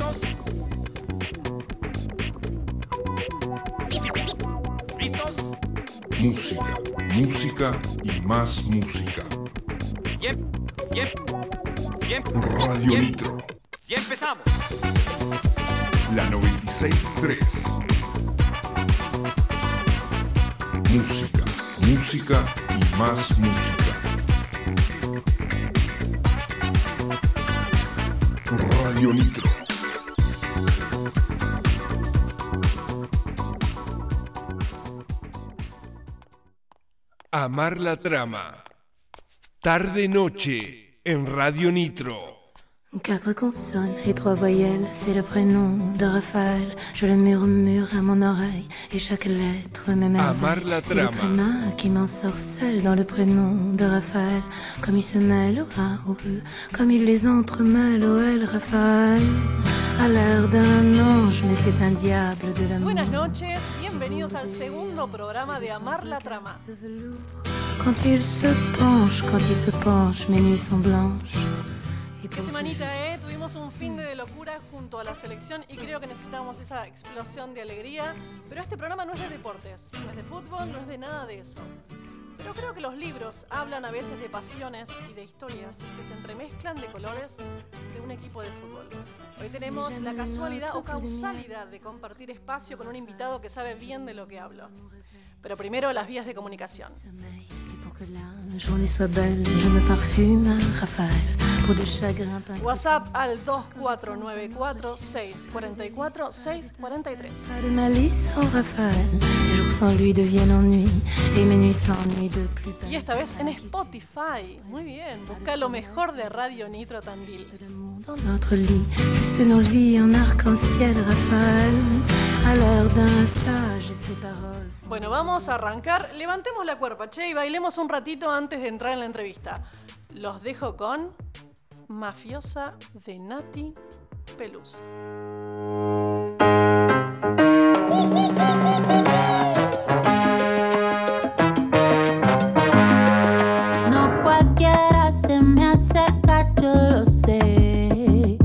¿Listos? ¿Listos? Música, música y más música. Bien, bien, bien. Radio. Nitro, Y empezamos. la 963. Música, música y más música. Radio Nitro. Amar la trama. Tarde noche en Radio Nitro. Quatre consonnes et trois voyelles, c'est le prénom de Raphaël. Je le murmure à mon oreille et chaque lettre Amar m'émerveille. la C'est le trama. tréma qui m'ensorcelle dans le prénom de Raphaël. Comme il se mêle au A, au E, comme il les entremêle au L, Raphaël. A l'air d'un ange, mais c'est un diable de l'amour. Buenas noches, bienvenidos al segundo programa de Amar la Trama. Quand il se penche, quand il se penche, mes nuits sont blanches. Qué semanita, ¿eh? Tuvimos un fin de locura junto a la selección y creo que necesitamos esa explosión de alegría. Pero este programa no es de deportes, no es de fútbol, no es de nada de eso. Pero creo que los libros hablan a veces de pasiones y de historias que se entremezclan de colores de un equipo de fútbol. Hoy tenemos la casualidad o causalidad de compartir espacio con un invitado que sabe bien de lo que hablo. Pero primero las vías de comunicación. WhatsApp al 2494 644 643. Pas de malice en Raphaël. Les jours sans lui deviennent ennui. Et mes nuits s'ennuient de plus belle. Y esta vez en Spotify. Muy bien, busca lo mejor de Radio Nitro Tandil. Bueno, vamos a arrancar. Levantemos la cuerpa, che, y bailemos un ratito antes de entrar en la entrevista. Los dejo con Mafiosa de Nati Pelusa. No cualquiera se me acerca, yo lo sé.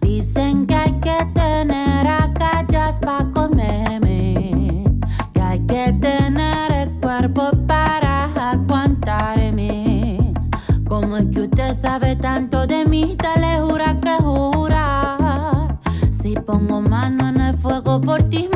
Dicen que hay que tener agallas para comerme. Que hay que tener el cuerpo para aguantarme. ¿Cómo es que usted sabe tanto de mí? Dale jura que jura. Si pongo mano en el fuego por ti,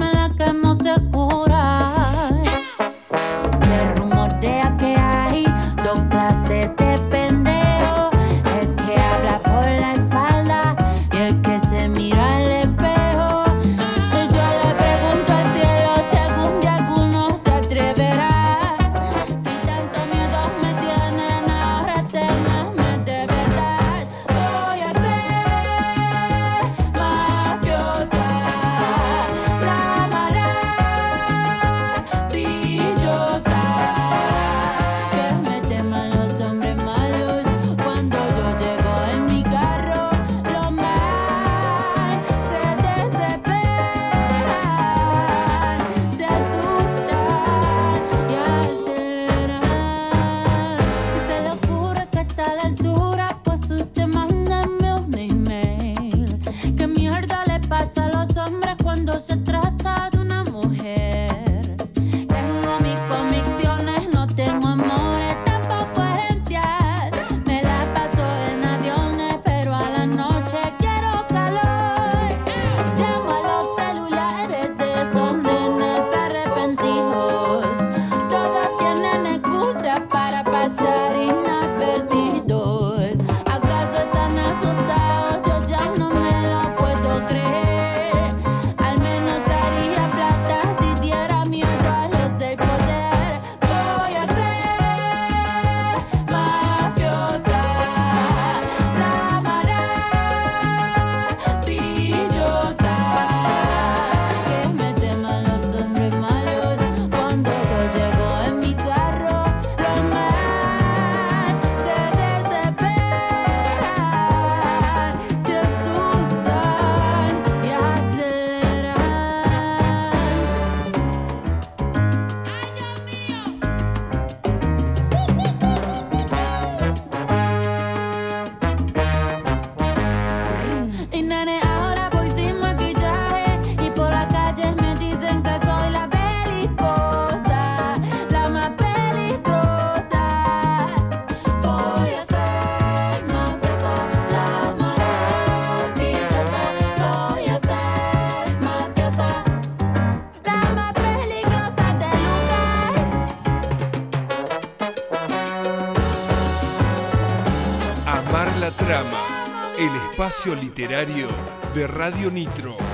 espacio literario de Radio Nitro.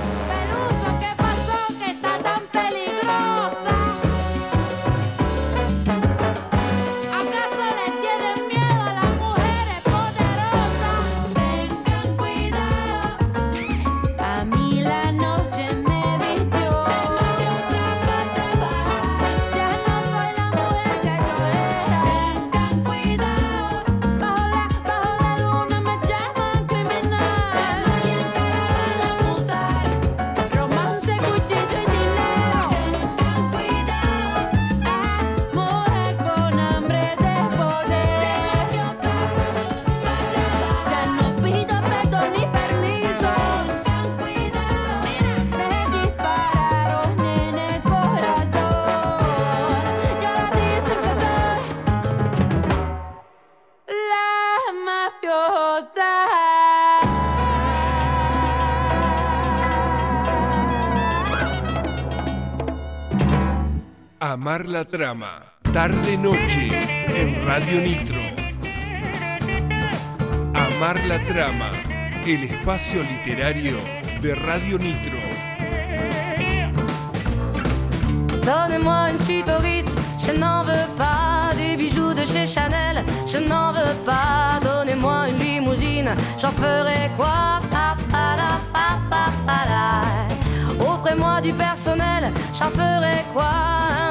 Trama, tarde-noche en Radio Nitro. Amar la trama, el espacio literario de Radio Nitro. Donnez-moi une suite au Ritz, je n'en veux pas des bijoux de chez Chanel, je n'en veux pas. Donnez-moi une limousine, j'en ferai quoi Pa, pa, la, pa. Offrez-moi du personnel, j'en ferai quoi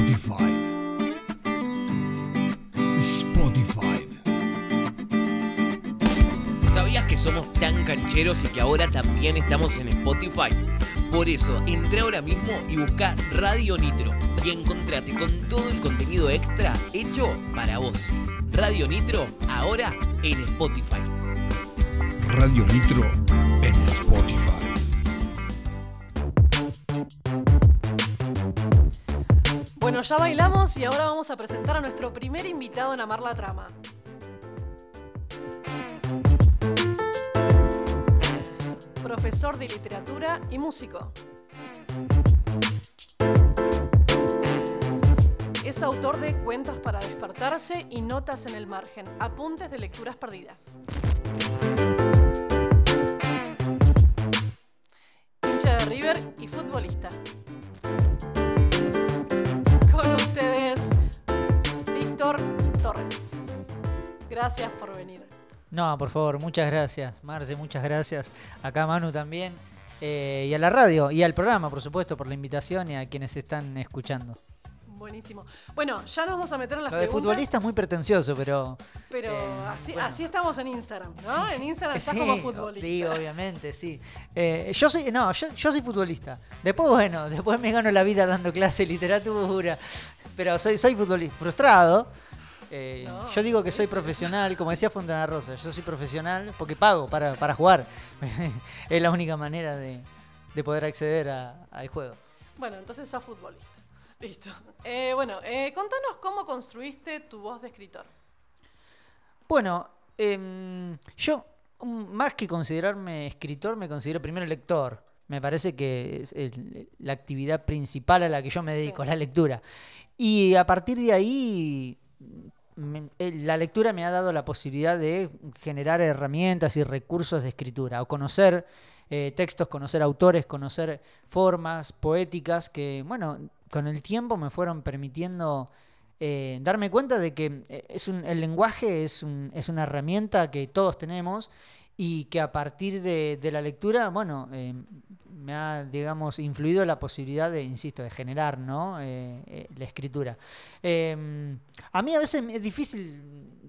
Spotify. Spotify. ¿Sabías que somos tan cancheros y que ahora también estamos en Spotify? Por eso, entra ahora mismo y busca Radio Nitro. y encontrate con todo el contenido extra hecho para vos. Radio Nitro, ahora en Spotify. Radio Nitro en Spotify. Bueno, ya bailamos y ahora vamos a presentar a nuestro primer invitado en Amar la Trama. Profesor de literatura y músico. Es autor de Cuentos para despertarse y Notas en el margen, apuntes de lecturas perdidas. Hincha de River y futbolista. Gracias por venir. No, por favor, muchas gracias, Marce, muchas gracias. Acá Manu también. eh, y a la radio y al programa, por supuesto, por la invitación y a quienes están escuchando. Buenísimo. Bueno, ya nos vamos a meter en las Lo de preguntas. futbolista es muy pretencioso, pero. Pero eh, así, bueno. así estamos en Instagram, ¿no? En Instagram estás Sí, como futbolista. Sí, obviamente, sí. Eh, yo soy, no, yo, yo soy futbolista. Después, bueno, después me gano la vida dando clase de literatura. Pero soy, soy futbolista frustrado. Eh, No, yo digo que soy profesional, como decía Fontana Rosa, yo soy profesional porque pago para, para jugar. es la única manera de, de poder acceder a- al juego. Bueno, entonces sos futbolista. Listo. Eh, bueno, eh, contanos cómo construiste tu voz de escritor. Bueno, em, yo mm, más que considerarme escritor, me considero primero lector. Me parece que es el- la actividad principal a la que yo me dedico, Sí. la lectura. Y a partir de ahí, eh, la lectura me ha dado la posibilidad de generar herramientas y recursos de escritura, o conocer eh, textos, conocer autores, conocer formas poéticas que, bueno, con el tiempo me fueron permitiendo eh, darme cuenta de que eh, es un, el lenguaje es, un- es una herramienta que todos tenemos y que a partir de, de la lectura, bueno, eh, me ha, digamos, influido la posibilidad de, insisto, de generar, ¿no? Eh, eh, la escritura. Eh, a mí a veces me- es difícil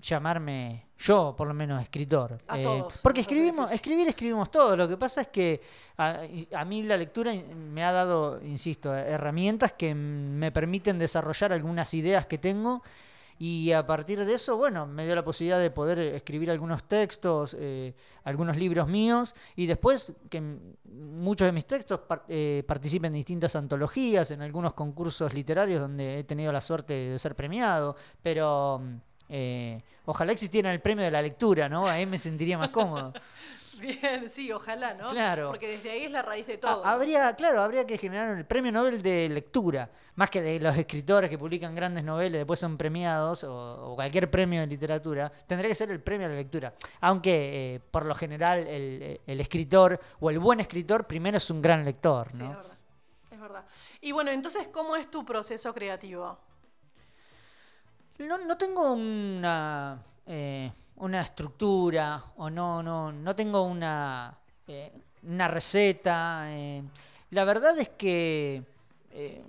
llamarme, yo por lo menos, escritor. A todos porque escribimos, escribir escribimos todo. Lo que pasa es que a, a mí la lectura me ha dado, insisto, herramientas que me permiten desarrollar algunas ideas que tengo y a partir de eso, bueno, me dio la posibilidad de poder escribir algunos textos, eh, algunos libros míos y después que muchos de mis textos par- eh, participen en distintas antologías, en algunos concursos literarios donde he tenido la suerte de ser premiado, pero... mm, eh, ojalá existiera el premio de la lectura, ¿no? Ahí me sentiría más cómodo. Bien, sí, ojalá, ¿no? Claro. Porque desde ahí es la raíz de Ah, todo. habría, claro, habría que generar el premio Nobel de lectura, más que de los escritores que publican grandes novelas y después son premiados, o, o cualquier premio de literatura, tendría que ser el premio a la lectura. Aunque eh, por lo general el, el escritor o el buen escritor primero es un gran lector, Sí, ¿no? es verdad. Es verdad. Y bueno, entonces, ¿cómo es tu proceso creativo? No, no tengo una, eh, una estructura o no, no, no tengo una, eh, una receta. eh. La verdad es que, eh,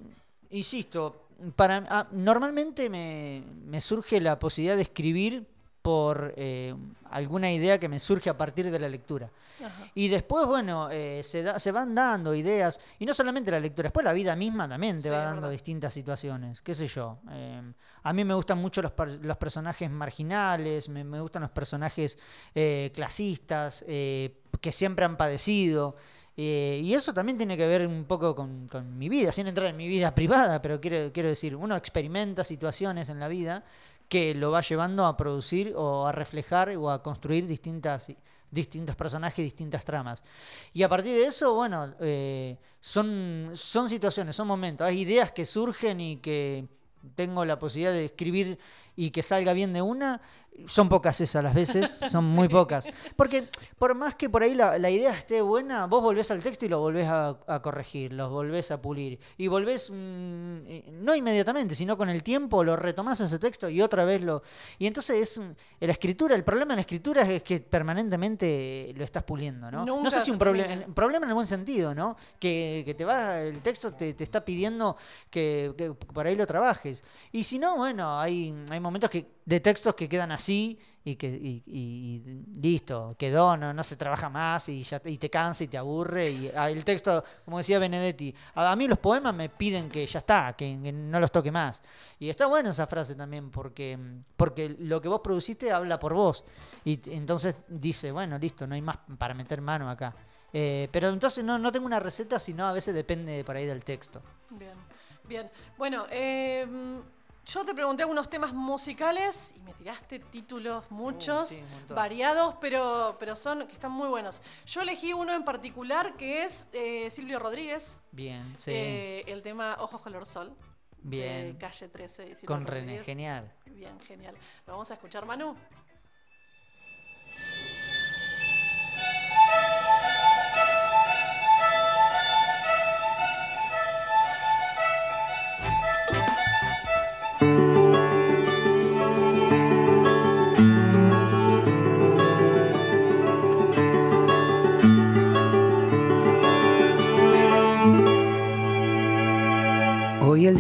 insisto, para, ah, normalmente me, me surge la posibilidad de escribir por eh, alguna idea que me surge a partir de la lectura. Ajá. Y después, bueno, eh, se, da- se van dando ideas, y no solamente la lectura, después la vida misma también te Sí, va dando verdad. distintas situaciones, qué sé yo. eh, a mí me gustan mucho los, los personajes marginales, me, me gustan los personajes eh, clasistas, eh, que siempre han padecido. eh, y eso también tiene que ver un poco con, con mi vida, sin entrar en mi vida privada, pero quiero, quiero decir, uno experimenta situaciones en la vida que lo va llevando a producir o a reflejar o a construir distintas, distintos personajes, distintas tramas. Y a partir de eso, bueno, eh, son, son situaciones, son momentos, hay ideas que surgen y que tengo la posibilidad de escribir y que salga bien de una. Son pocas esas las veces, son muy pocas. Porque por más que por ahí la, la idea esté buena, vos volvés al texto y lo volvés a, a corregir, los volvés a pulir. Y volvés, mm, eh, no inmediatamente, sino con el tiempo, lo retomás ese texto y otra vez lo... Y entonces es la escritura, el problema en la escritura es que permanentemente lo estás puliendo, ¿no? no sé si un problema, problema en el buen sentido, ¿no? Que, que te va, el texto te, te está pidiendo que, que por ahí lo trabajes. Y si no, bueno, hay, hay momentos que, de textos que quedan así y que y, listo, quedó, no, no se trabaja más y, ya, y te cansa y te aburre. Y ah, el texto, como decía Benedetti, a, a mí los poemas me piden que ya está, que, no los toque más. Y está buena esa frase también porque, porque lo que vos produciste habla por vos. Y entonces dice, bueno, listo, no hay más para meter mano acá. Eh, pero entonces no, no tengo una receta, sino a veces depende por ahí del texto. Bien, bien. Bueno, eh, yo te pregunté algunos temas musicales y me tiraste títulos muchos, sí, variados, pero, pero son que están muy buenos. Yo elegí uno en particular que es eh, Silvio Rodríguez, Bien, sí. eh, el tema Ojos Color Sol. Bien. De calle 13 y Silvio Con René, Rodríguez. genial. Bien, genial. ¿Lo vamos a escuchar, Manu?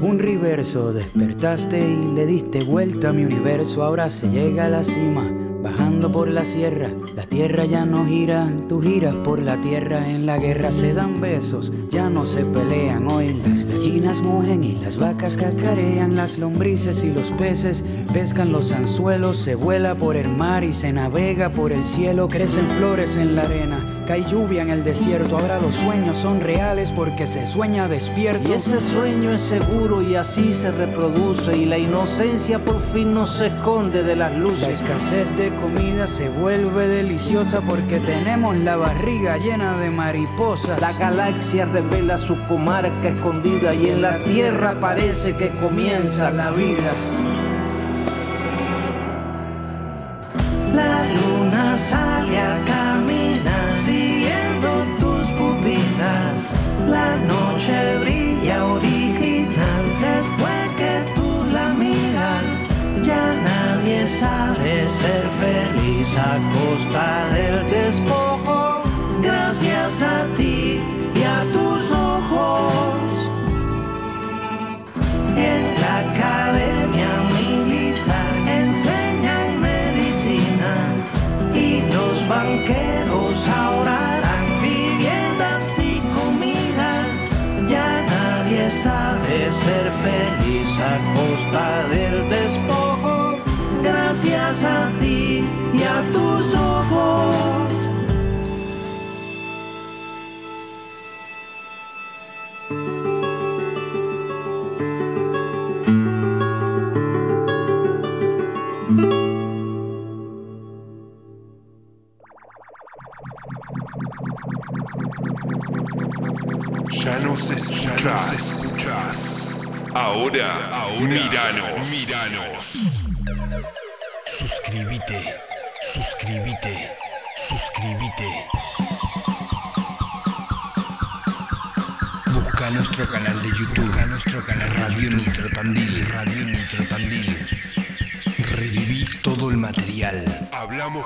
un reverso. Despertaste y le diste vuelta a mi universo. Ahora se llega a la cima, bajando por la sierra. La tierra ya no gira, tú giras por la tierra. En la guerra se dan besos, ya no se pelean. Hoy las gallinas mugen y las vacas cacarean. Las lombrices y los peces pescan los anzuelos. Se vuela por el mar y se navega por el cielo. Crecen flores en la arena. Cae lluvia en el desierto, ahora los sueños son reales porque se sueña despierto. Y ese sueño es seguro y así se reproduce y la inocencia por fin no se esconde de las La luces. escasez de comida se vuelve deliciosa porque tenemos la barriga llena de mariposas. La galaxia revela su comarca escondida y en la tierra parece que comienza la vida. Feliz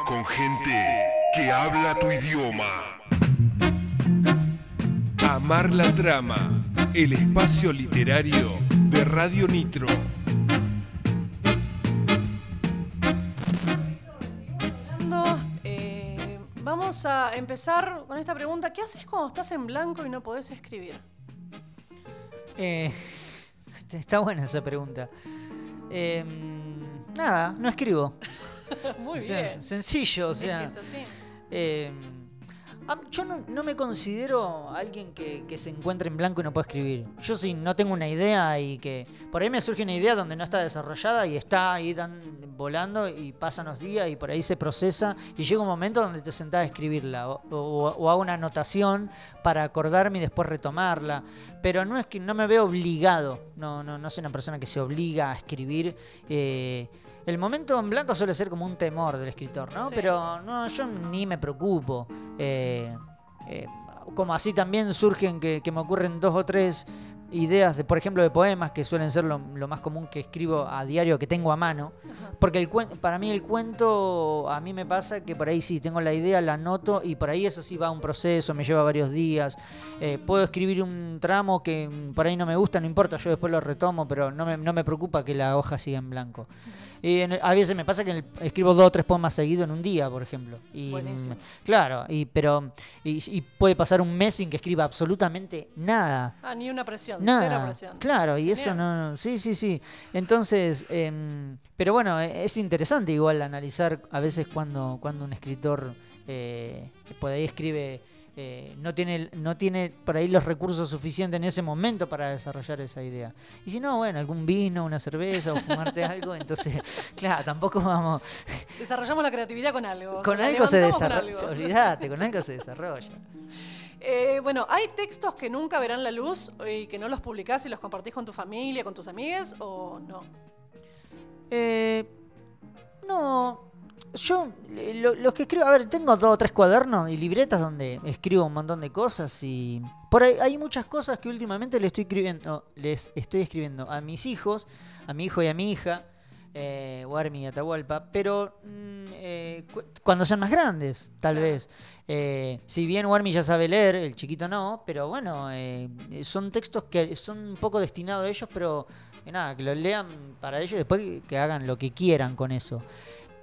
Con gente que habla tu idioma. Amar la trama, el espacio literario de Radio Nitro. Eh, vamos a empezar con esta pregunta. ¿Qué haces cuando estás en blanco y no podés escribir? Eh, está buena esa pregunta. Em, nada, no escribo. Muy O sea, bien. Sencillo, o Es sea. que es así. eh, a- yo no, no me considero alguien que, que se encuentre en blanco y no puede escribir. Yo sí no tengo una idea y que por ahí me surge una idea donde no está desarrollada y está ahí dan, volando y pasan los días y por ahí se procesa y llega un momento donde te sentás a escribirla o, o- o hago una anotación para acordarme y después retomarla. Pero no es que no me veo obligado. No, no, no soy una persona que se obliga a escribir. eh, el momento en blanco suele ser como un temor del escritor, ¿no? Sí. Pero no, yo ni me preocupo. Eh, eh, como así también surgen que, que me ocurren dos o tres ideas, de, por ejemplo, de poemas, que suelen ser lo, lo más común que escribo a diario, que tengo a mano. Porque el para mí el cuento, a mí me pasa que por ahí sí tengo la idea, la anoto y por ahí eso sí va a un proceso, me lleva varios días. Eh, puedo escribir un tramo que mm, por ahí no me gusta, no importa, yo después lo retomo, pero no me, no me preocupa que la hoja siga en blanco. Y en el- a veces me pasa que en el- escribo dos o tres poemas seguidos en un día, por ejemplo. Y, Buenísimo. Claro, y, pero y, y puede pasar un mes sin que escriba absolutamente nada. Ah, ni una presión, cero Nada, presión. claro, y eso no, no- sí, sí, sí. Entonces, em, pero bueno, e- es interesante igual analizar a veces cuando, cuando un escritor eh, por ahí escribe, eh, no tiene, no tiene por ahí los recursos suficientes en ese momento para desarrollar esa idea. Y si no, bueno, algún vino, una cerveza o fumarte algo, entonces, claro, tampoco vamos, Desarrollamos la creatividad con algo. con algo se con desarrolla, olvídate, con algo se desarrolla. Eh, bueno, ¿hay textos que nunca verán la luz y que no los publicás y los compartís con tu familia, con tus amigas o no? Eh, no, yo eh, lo- los que escribo, a ver, tengo dos o tres cuadernos y libretas donde escribo un montón de cosas y por ahí hay muchas cosas que últimamente le estoy escribiendo, les estoy escribiendo a mis hijos, a mi hijo y a mi hija, eh, Warmi y Atahualpa, pero mm, eh, cu- cuando sean más grandes, tal vez. Eh, si bien Warmi ya sabe leer, el chiquito no, pero bueno, eh, son textos que son un poco destinados a ellos, pero nada, que lo lean para ellos y después que hagan lo que quieran con eso.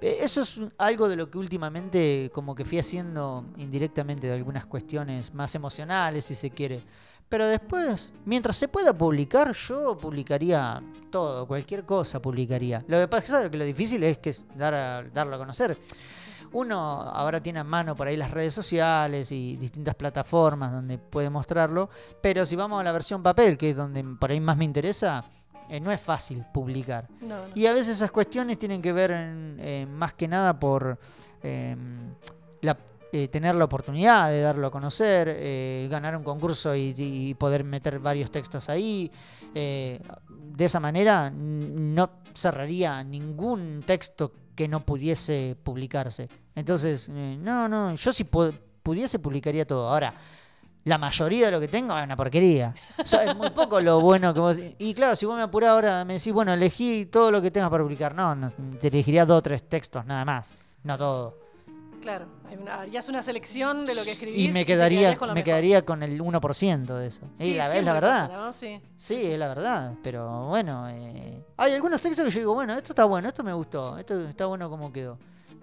Eh, Eso es algo de lo que últimamente como que fui haciendo indirectamente de algunas cuestiones más emocionales, si se quiere. Pero después, mientras se pueda publicar, yo publicaría todo, cualquier cosa publicaría. Lo que pasa es que lo difícil es que es dar a- darlo a conocer. Uno ahora tiene a mano por ahí las redes sociales y distintas plataformas donde puede mostrarlo, pero si vamos a la versión papel, que es donde por ahí más me interesa, eh, no es fácil publicar. No, no. Y a veces esas cuestiones tienen que ver en- eh, más que nada por eh, la- tener la oportunidad de darlo a conocer, eh, ganar un concurso y, y poder meter varios textos ahí. De esa manera no cerraría ningún texto que no pudiese publicarse. Entonces, no, no, yo si pu- pudiese publicaría todo. Ahora, la mayoría de lo que tengo es una porquería. O sea, es muy poco lo bueno que vos... Y claro, si vos me apurás ahora, me decís, bueno, elegí todo lo que tengas para publicar. No, no, te elegiría dos o tres textos, nada más. No todo. Claro, hay una- harías una selección de lo que escribís Y me quedaría, con me mejor. quedaría con el 1% de eso. Sí, la, es la verdad. pasa, ¿no? Sí. Sí, es la verdad. Pero bueno, eh, hay algunos textos que yo digo, bueno, esto está bueno, esto me gustó, esto está bueno como quedó.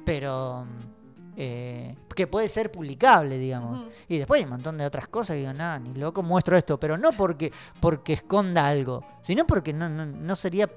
Pero mm, eh, que puede ser publicable, digamos. Y después hay un montón de otras cosas que digo, nada, ni loco muestro esto, pero no porque, porque esconda algo, sino porque no, no, no sería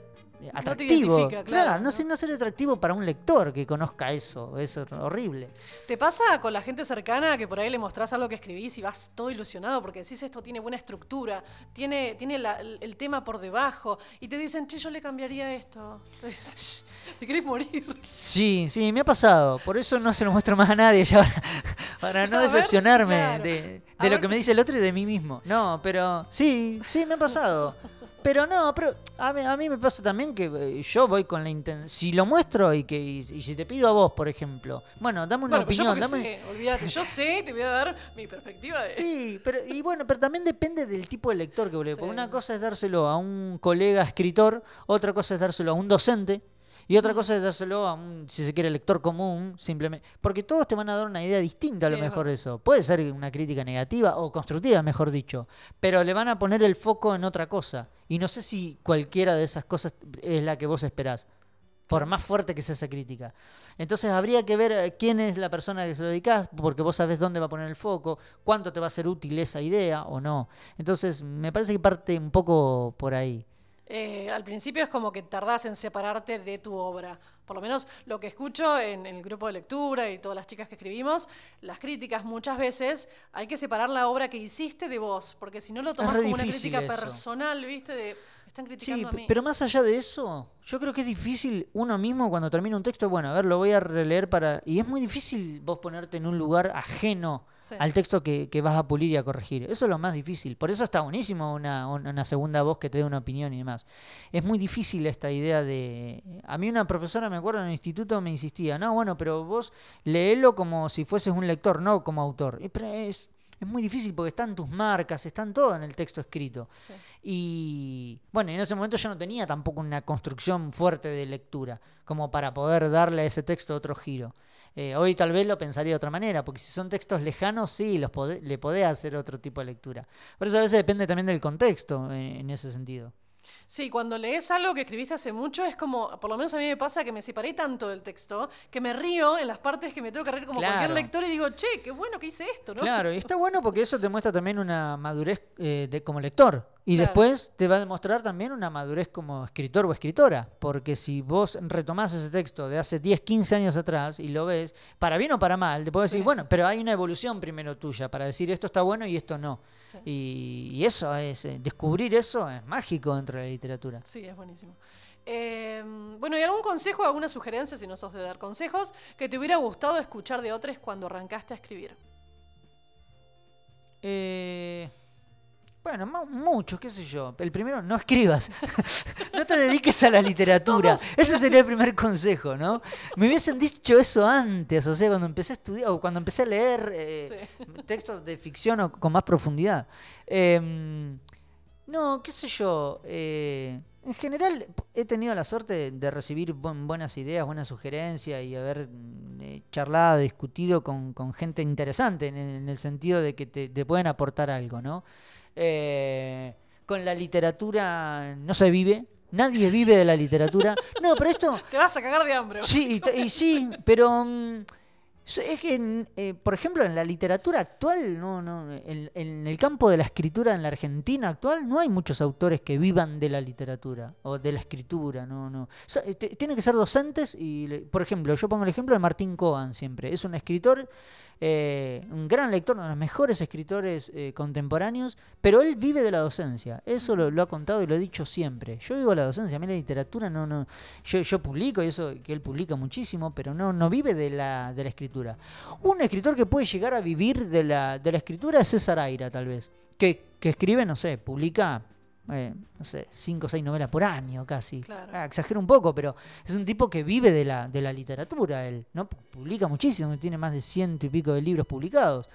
atractivo. identifica, claro, no, sé- no sería atractivo para un lector que conozca eso, es horrible. ¿Te pasa con la gente cercana que por ahí le mostrás algo que escribís y vas todo ilusionado porque decís esto tiene buena estructura, tiene, tiene la- el, tema por debajo y te dicen, che, yo le cambiaría esto? Entonces, te querés morir. Sí, sí, me ha pasado. Por eso no se lo muestro más a nadie ya para, para no A ver, decepcionarme claro. de, lo ver. que me dice el otro y de mí mismo. No, pero sí, sí, me ha pasado. Pero no, pero a mí, a mí me pasa también que eh, yo voy con la intención. Si lo muestro y que y, y si te pido a vos, por ejemplo, bueno, dame una Bueno, yo opinión, dame. sé, olvídate, yo sé, te voy a dar mi perspectiva de... Sí, pero y bueno, pero también depende del tipo de lector que Sí, Porque una sí. cosa es dárselo a un colega escritor, otra cosa es dárselo a un docente y otra cosa es dárselo a un, si se quiere, lector común, simplemente. Porque todos te van a dar una idea distinta a lo es mejor de eso. Puede ser una crítica negativa o constructiva, mejor dicho, pero le van a poner el foco en otra cosa. Y no sé si cualquiera de esas cosas es la que vos esperás. por más fuerte que sea esa crítica. Entonces habría que ver eh, quién es la persona que se lo dedicás, porque vos sabés dónde va a poner el foco, cuánto te va a ser útil esa idea o no. Entonces me parece que parte un poco por ahí. Eh, al principio es como que tardás en separarte de tu obra. Por lo menos lo que escucho en, en el grupo de lectura y todas las chicas que escribimos, las críticas muchas veces hay que separar la obra que hiciste de vos, porque si no lo tomás como una crítica eso. personal, ¿viste? De, están Sí, criticando a mí. pero más allá de eso, yo creo que es difícil uno mismo cuando termina un texto, bueno, a ver, lo voy a releer para... Y es muy difícil vos ponerte en un lugar ajeno Sí. al texto que, que vas a pulir y a corregir. Eso es lo más difícil. Por eso está buenísimo una, una segunda voz que te dé una opinión y demás. Es muy difícil esta idea de... A mí una profesora, me acuerdo, en el instituto me insistía, no, bueno, pero vos léelo como si fueses un lector, no como autor. Pero es... Es muy difícil porque están tus marcas, están todo en el texto escrito. Sí. Y bueno, en ese momento yo no tenía tampoco una construcción fuerte de lectura como para poder darle a ese texto otro giro. Eh, hoy tal vez lo pensaría de otra manera, porque si son textos lejanos, sí, los le podés hacer otro tipo de lectura. Por eso a veces depende también del contexto eh, en ese sentido. Sí, cuando lees algo que escribiste hace mucho, es como, por lo menos a mí me pasa que me separé tanto del texto que me río en las partes que me tengo que reír como cualquier lector y digo, che, qué bueno que hice esto, ¿no? Claro, y está bueno porque eso te muestra también una madurez eh, de, como lector. Y Claro. después te va a demostrar también una madurez como escritor o escritora. Porque si vos retomás ese texto de hace 10, 15 años atrás y lo ves, para bien o para mal, te puedo decir, bueno, pero hay una evolución primero tuya para decir esto está bueno y esto no. Sí. Y, y eso es, eh, descubrir eso es mágico dentro de la literatura. Sí, es buenísimo. Eh, bueno, ¿y algún consejo, alguna sugerencia, si no sos de dar consejos, que te hubiera gustado escuchar de otros cuando arrancaste a escribir? Eh, bueno, mu- muchos, qué sé yo. El primero, no escribas. no te dediques a la literatura. Ese sería el primer consejo, ¿no? Me hubiesen dicho eso antes, o sea, cuando empecé a estudiar, o cuando empecé a leer eh, textos de ficción o con más profundidad. Em, no, qué sé yo. eh, en general, he tenido la suerte de, de recibir buen- buenas ideas, buenas sugerencias y haber mm, eh, charlado, discutido con, con gente interesante en, en el sentido de que te, te pueden aportar algo, ¿no? Eh, con la literatura no se vive, nadie vive de la literatura. No, pero esto... Te vas a cagar de hambre. Sí, y, y sí, pero mm, es que, eh, por ejemplo, en la literatura actual, no, no, en, el campo de la escritura en la Argentina actual, no hay muchos autores que vivan de la literatura o de la escritura, no, no. So- eh, te- tienen que ser docentes y, por ejemplo, yo pongo el ejemplo de Martín Coan siempre. Es un escritor, eh, un gran lector, uno de los mejores escritores eh, contemporáneos, pero él vive de la docencia. Eso lo, ha contado y lo he dicho siempre. Yo vivo de la docencia, a mí la literatura no, no, yo, yo publico y eso que él publica muchísimo, pero no, no vive de la, de la escritura. Un escritor que puede llegar a vivir de la, de la escritura es César Aira, tal vez. Que, que escribe, no sé, publica, eh, no sé, cinco o seis novelas por año casi. Claro. Ah, exagero un poco, pero es un tipo que vive de la, de la literatura, él, ¿no? Publica muchísimo, tiene más de ciento y pico de libros publicados.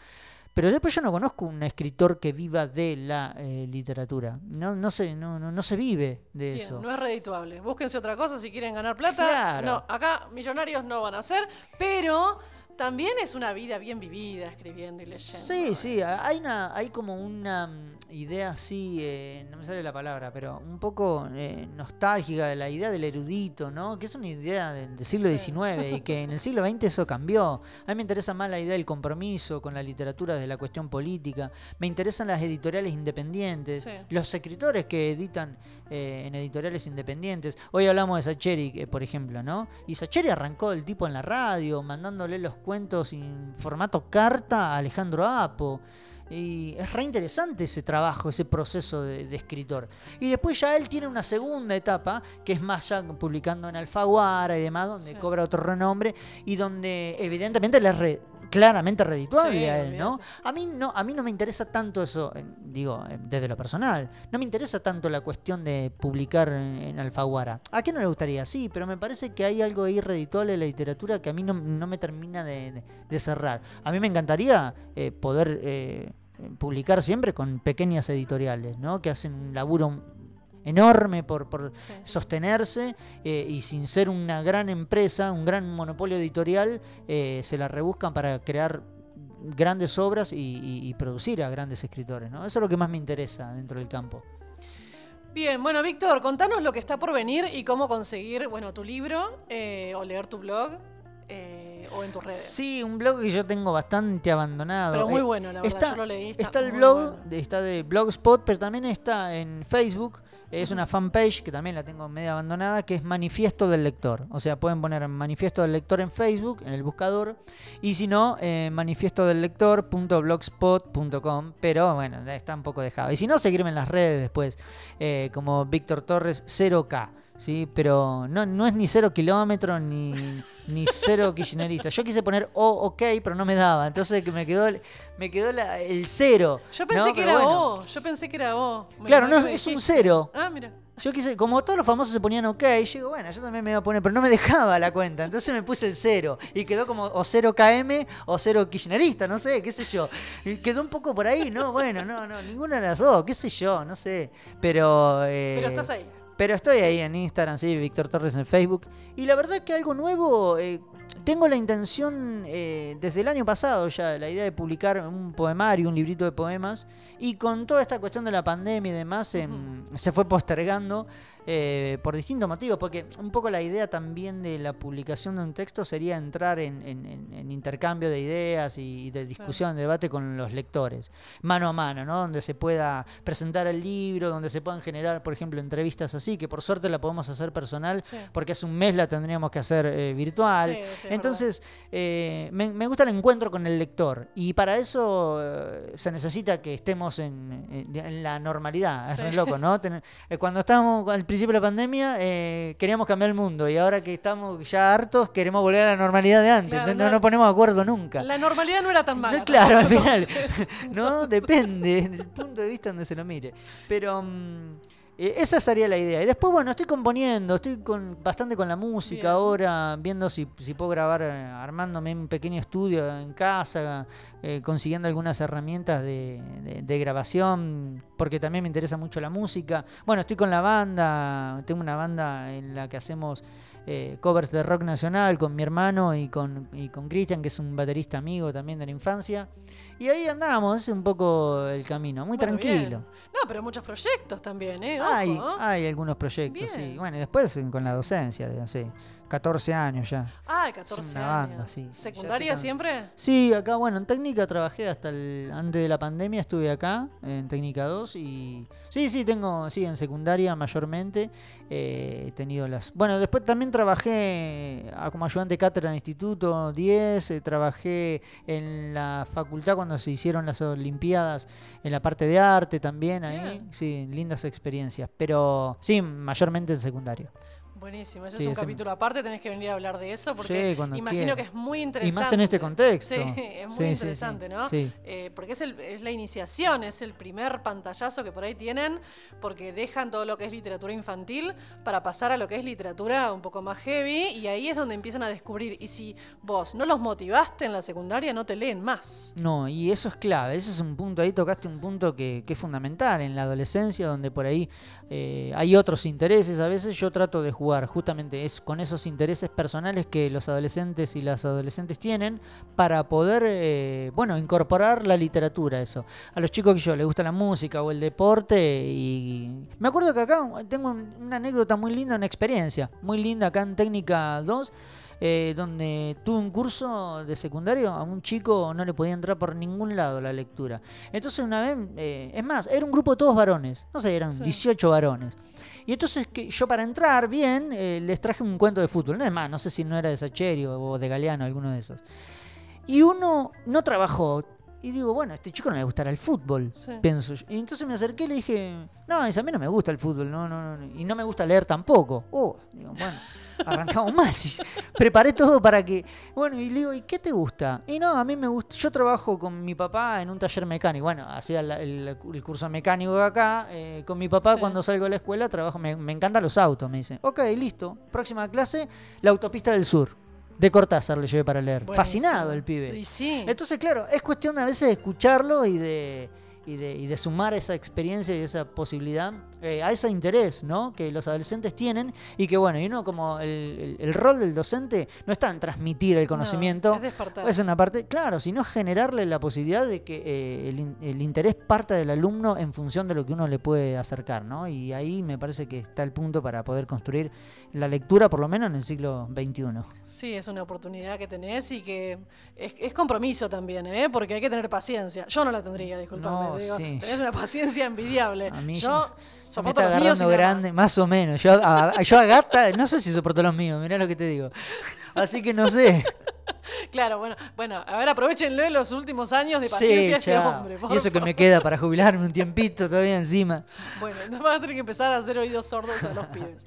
Pero después yo no conozco un escritor que viva de la eh, literatura. No, no, se, no, no, no se vive de Bien, eso. no es redituable. Búsquense otra cosa si quieren ganar plata. Claro. No, acá millonarios no van a ser, pero también es una vida bien vivida escribiendo y leyendo. Sí, sí, hay una, hay como una mm, idea así, eh, no me sale la palabra, pero un poco eh, nostálgica de la idea del erudito, ¿no? Que es una idea del, del siglo Sí. XIX y que en el siglo XX eso cambió. A mí me interesa más la idea del compromiso con la literatura de la cuestión política. Me interesan las editoriales independientes, Sí. los escritores que editan eh, en editoriales independientes. Hoy hablamos de Sacheri, eh, por ejemplo, ¿no? Y Sacheri arrancó el tipo en la radio, mandándole los cuentos en formato carta a Alejandro Apo. Y es re interesante ese trabajo, ese proceso de, de escritor. Y después ya él tiene una segunda etapa, que es más ya publicando en Alfaguara y demás, donde Sí. cobra otro renombre y donde evidentemente le re- claramente redituable Sí, a él, ¿no? A mí no, a mí no me interesa tanto eso, eh, digo, eh, desde lo personal, no me interesa tanto la cuestión de publicar en, Alfaguara. ¿A qué no le gustaría? Sí, pero me parece que hay algo ahí redituable en la literatura que a mí no, no me termina de, de- de cerrar. A mí me encantaría eh, poder eh, publicar siempre con pequeñas editoriales, ¿no? Que hacen un laburo enorme por, por Sí. sostenerse eh, y sin ser una gran empresa, un gran monopolio editorial, eh, se la rebuscan para crear grandes obras y, y- y producir a grandes escritores. ¿no? Eso es lo que más me interesa dentro del campo. Bien, bueno, Víctor, contanos lo que está por venir y cómo conseguir, bueno, tu libro eh, o leer tu blog eh, o en tus redes. Sí, un blog que yo tengo bastante abandonado. Pero muy Eh, bueno, la verdad, está, yo lo leí, está Está el blog, bueno. de- está de Blogspot, pero también está en Facebook. Es una fanpage que también la tengo medio abandonada, que es Manifiesto del Lector. O sea, pueden poner Manifiesto del Lector en Facebook, en el buscador. Y si no, eh, manifiestodellector.blogspot.com. Pero bueno, está un poco dejado. Y si no, seguirme en las redes después, eh, como Víctor Torres 0K. ¿Sí? Pero no, no es ni cero kilómetros ni, ni cero kirchnerista. Yo quise poner O, ok, pero no me daba. Entonces que me quedó, el- me quedó la- el cero. Yo pensé ¿no? que Pero era bueno. O, yo pensé que era O. Me Claro, no, es un cero. Ah, mira. Yo quise, como todos los famosos se ponían ok, yo digo, bueno, yo también me iba a poner, pero no me dejaba la cuenta. Entonces me puse el cero. Y quedó como o 0 KM o 0 kirchnerista, no sé, qué sé yo. Y quedó un poco por ahí, no, bueno, no, no, ninguna de las dos, qué sé yo, no sé. Pero. eh, Pero estás ahí. Pero estoy ahí en Instagram, sí, Víctor Torres en Facebook. Y la verdad que algo nuevo, eh, tengo la intención eh, desde el año pasado ya, la idea de publicar un poemario, un librito de poemas. Y con toda esta cuestión de la pandemia y demás, em, se fue postergando eh, por distintos motivos. Porque un poco la idea también de la publicación de un texto sería entrar en, en- en- en intercambio de ideas y de discusión, de debate con los lectores, mano a mano, ¿no? Donde se pueda presentar el libro, donde se puedan generar, por ejemplo, entrevistas así, que por suerte la podemos hacer personal, Sí. porque hace un mes la tendríamos que hacer eh, virtual. Sí, sí, es Entonces, eh, me, me gusta el encuentro con el lector y para eso se necesita que estemos en, la normalidad. Es loco, ¿no? Cuando estábamos al principio de la pandemia, eh, queríamos cambiar el mundo y ahora que estamos ya hartos, queremos volver a la normalidad de antes. Claro, no, no no- nos ponemos de acuerdo nunca. La normalidad no era tan mala. No, claro, al final. entonces, no, depende del punto de vista donde se lo mire. Pero mm, eh, esa sería la idea. Y después, bueno, estoy componiendo, estoy con bastante con la música Bien. ahora, viendo si, si puedo grabar, eh, armándome un pequeño estudio en casa, eh, consiguiendo algunas herramientas de, de- de grabación, porque también me interesa mucho la música. Bueno, estoy con la banda, tengo una banda en la que hacemos eh, covers de rock nacional con mi hermano y con, y con Cristian, que es un baterista amigo también de la infancia. Y ahí andamos, un poco el camino, muy Bueno, tranquilo. bien. No, pero muchos proyectos también, ¿eh? Ojo, Hay, ¿no? hay algunos proyectos, sí. Bueno, y después eh, con la docencia hace 14 años ya. Ah, 14 una años. banda, sí. ¿Secundaria siempre? Sí, acá, bueno, en técnica trabajé hasta el, antes de la pandemia, estuve acá, en técnica 2 y... Sí, sí, tengo, sí, en secundaria mayormente eh, he tenido las... Bueno, después también trabajé ah, como ayudante de cátedra en el Instituto 10, eh, trabajé en la facultad cuando se hicieron las Olimpiadas, en la parte de arte también ahí, Bien. sí, lindas experiencias, pero sí, mayormente en secundario. Buenísimo, ese Sí, es un ese- capítulo aparte, tenés que venir a hablar de eso porque Sí, imagino quiera. que es muy Y interesante. más en este contexto. Sí, es muy Sí, interesante, ¿no? Eh, porque es, el- es la iniciación, es el primer pantallazo que por ahí tienen, porque dejan todo lo que es literatura infantil para pasar a lo que es literatura un poco más heavy y ahí es donde empiezan a descubrir. Y si vos no los motivaste en la secundaria, no te leen más. No, y eso es clave, ese es un punto, ahí tocaste un punto que, que es fundamental en la adolescencia, donde por ahí eh, hay otros intereses, a veces yo trato de jugar justamente es con esos intereses personales que los adolescentes y las adolescentes tienen para poder, eh, bueno, incorporar la literatura eso. A los chicos que yo les gusta la música o el deporte y me acuerdo que acá tengo un- una anécdota muy linda, una experiencia muy linda acá en Técnica 2 eh, donde tuve un curso de secundario, a un chico no le podía entrar por ningún lado la lectura. Entonces una vez, eh, es más, era un grupo de todos varones, no sé, eran Sí. 18 varones. Y entonces que yo para entrar bien eh, les traje un cuento de fútbol. No es más, no sé si no era de Sacheri o de Galeano, alguno de esos. Y uno no trabajó. Y digo, bueno, a este chico no le gustará el fútbol, Sí. pienso yo. Y entonces me acerqué y le dije, no, a mí no me gusta el fútbol, no, no, no, y no me gusta leer tampoco. Oh, digo, bueno, arrancamos mal. Preparé todo para que. Bueno, y le digo, ¿y qué te gusta? Y no, a mí me gusta. Yo trabajo con mi papá en un taller mecánico. Bueno, hacía el, el curso mecánico acá. eh, con mi papá, Sí. cuando salgo de la escuela, trabajo. Me, me encantan los autos, me dice. Ok, listo. Próxima clase, la autopista del sur. De Cortázar le llevé para leer. Buenísimo. Fascinado el pibe. Sí. Entonces, claro, es cuestión a veces de escucharlo y de, y de, y de sumar esa experiencia y esa posibilidad eh, a ese interés ¿no? que los adolescentes tienen y que bueno, y uno como el, el- el rol del docente no está en transmitir el conocimiento, es despertar. es una parte, claro, sino generarle la posibilidad de que eh, el, in- el interés parta del alumno en función de lo que uno le puede acercar, ¿no? Y ahí me parece que está el punto para poder construir la lectura, por lo menos en el siglo XXI. Sí, es una oportunidad que tenés y que es, es compromiso también, ¿eh? porque hay que tener paciencia. Yo no la tendría, disculpame. No, digo, sí. Tenés una paciencia envidiable. A mí Yo me soporto está los míos y grande, más. o menos. Yo a, yo a Gata, no sé si soporto los míos, mirá lo que te digo. Así que no sé. Claro, bueno, bueno, a ver, aprovechenle los últimos años de paciencia a este hombre. por Y eso que favor. me queda para jubilarme un tiempito todavía encima. Bueno, entonces vas a tener que empezar a hacer oídos sordos a los pibes.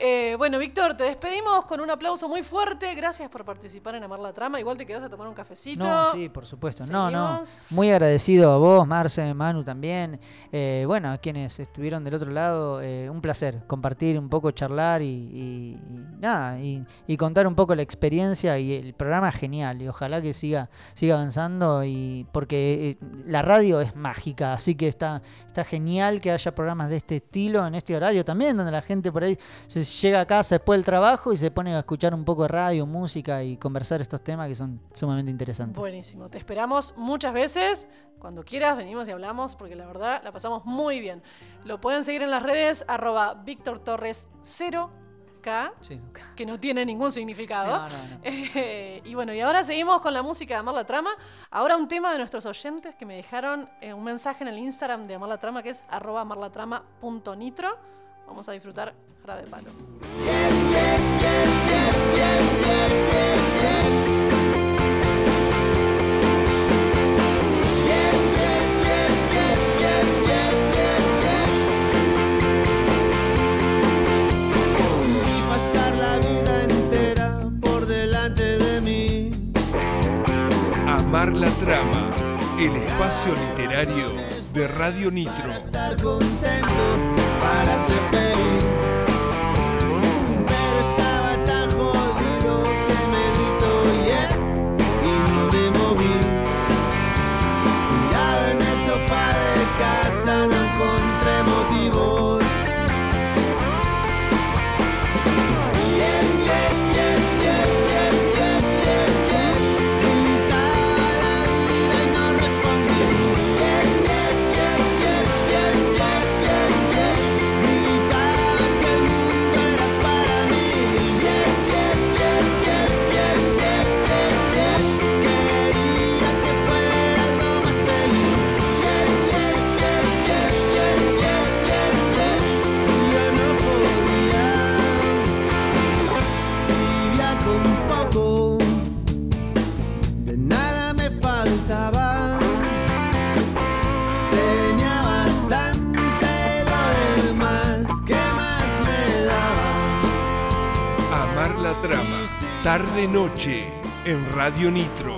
Eh, bueno, Víctor, te despedimos con un aplauso muy fuerte. Gracias por participar en Amar la Trama. Igual te quedas a tomar un cafecito. No, sí, por supuesto. No, no. Seguimos. Muy agradecido a vos, Marce, Manu también. Eh, bueno, a quienes estuvieron del otro lado, eh, un placer compartir un poco, charlar y, y- y nada, y, y contar un poco la experiencia y el programa genial y ojalá que siga, siga avanzando y porque eh, la radio es mágica, así que está, genial que haya programas de este estilo en este horario también, donde la gente por ahí se llega a casa después del trabajo y se pone a escuchar un poco de radio, música y conversar estos temas que son sumamente interesantes. Buenísimo. Te esperamos muchas veces. Cuando quieras, venimos y hablamos, porque la verdad la pasamos muy bien. Lo pueden seguir en las redes, arroba Víctor Torres 0K, Sí, que no tiene ningún significado. No, no, no. Eh, y bueno, y ahora seguimos con la música de Amar la Trama. Ahora un tema de nuestros oyentes que me dejaron eh, un mensaje en el Instagram de Amar la Trama, que es arroba amarlatrama.nitro. Vamos a disfrutar Jarabe de Palo. Amar la trama, el espacio literario de Radio Nitro. Estar contento para ser feliz. Tarde-noche, en Radio Nitro.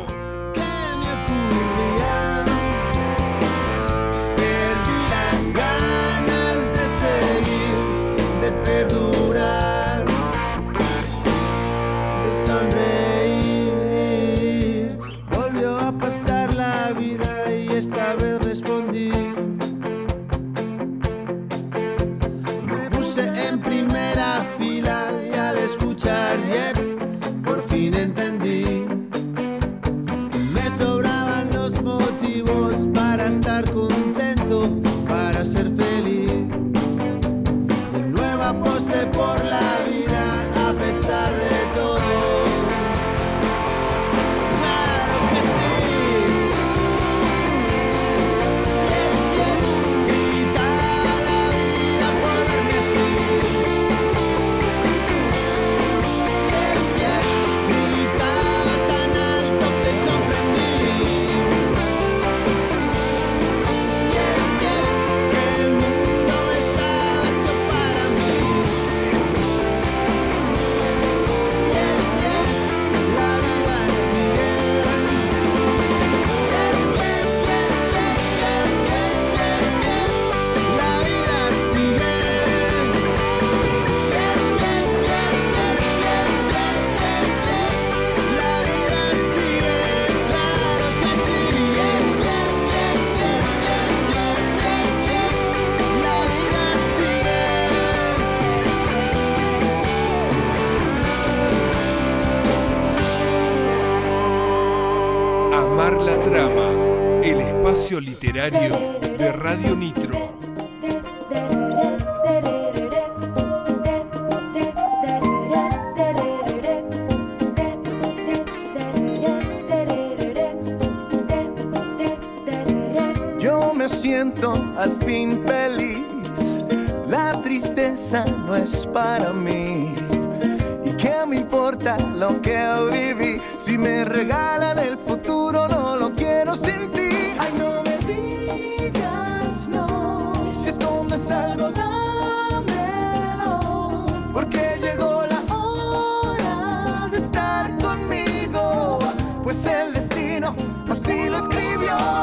Espacio Pues el destino así lo escribió.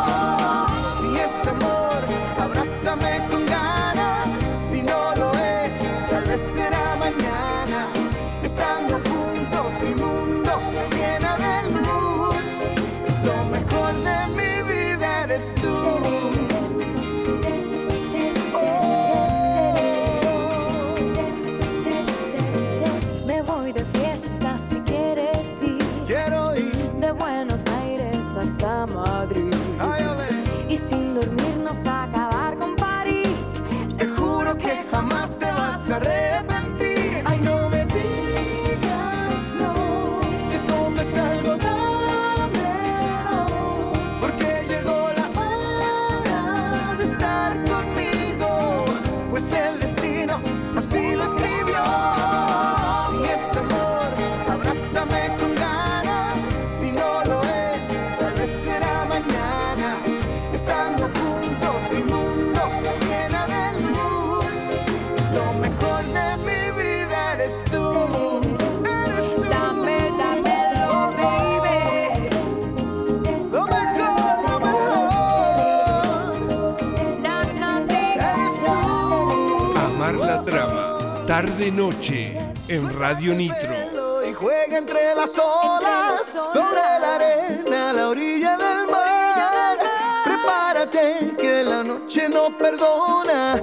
Tarde-noche, en Radio Nitro. y juega entre las olas sobre la arena la orilla del mar. Prepárate que la noche no perdona.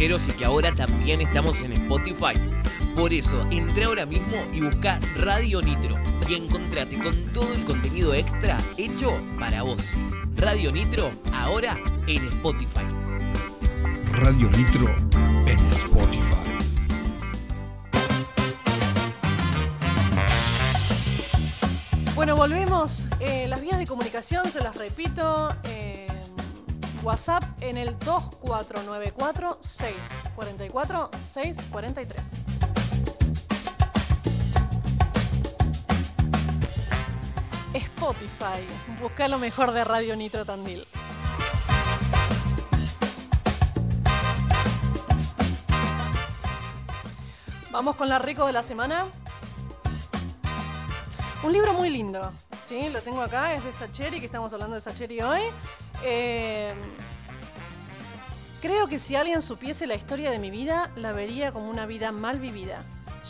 Tan cancheros y que ahora también estamos en Spotify? Por eso, entra ahora mismo y busca Radio Nitro y encontrate con todo el contenido extra hecho para vos. Radio Nitro, ahora en Spotify. Radio Nitro en Spotify. Bueno, volvemos. Eh, las vías de comunicación, se las repito. eh, WhatsApp en el 2494 644 643. Spotify. Busca lo mejor de Radio Nitro Tandil. Vamos con la rico de la semana. Un libro muy lindo, ¿sí? Lo tengo acá, es de Sacheri, que estamos hablando de Sacheri hoy. Eh, creo que si alguien supiese la historia de mi vida, la vería como una vida mal vivida,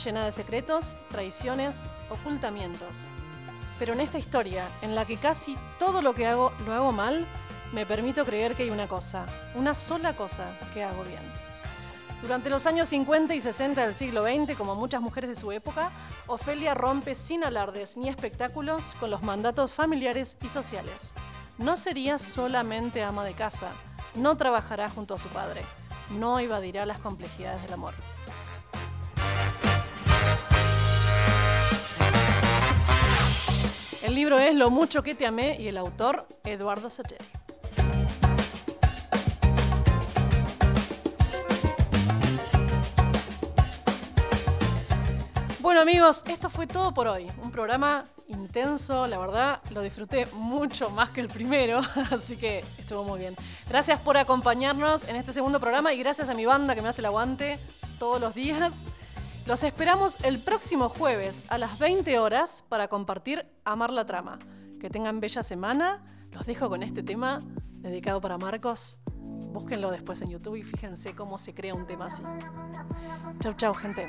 llena de secretos, traiciones, ocultamientos. Pero en esta historia, en la que casi todo lo que hago lo hago mal, me permito creer que hay una cosa, una sola cosa que hago bien. Durante los años 50 y 60 del siglo XX, como muchas mujeres de su época, Ofelia rompe sin alardes ni espectáculos con los mandatos familiares y sociales. No sería solamente ama de casa, no trabajará junto a su padre, no evadirá las complejidades del amor. El libro es Lo mucho que te amé y el autor Eduardo Sageri. Bueno amigos, esto fue todo por hoy. Un programa intenso, la verdad, lo disfruté mucho más que el primero, así que estuvo muy bien. Gracias por acompañarnos en este segundo programa y gracias a mi banda que me hace el aguante todos los días. Los esperamos el próximo jueves a las 20 horas para compartir Amar la Trama. Que tengan bella semana. Los dejo con este tema dedicado para Marcos. Búsquenlo después en YouTube y fíjense cómo se crea un tema así. Chau, chau, gente.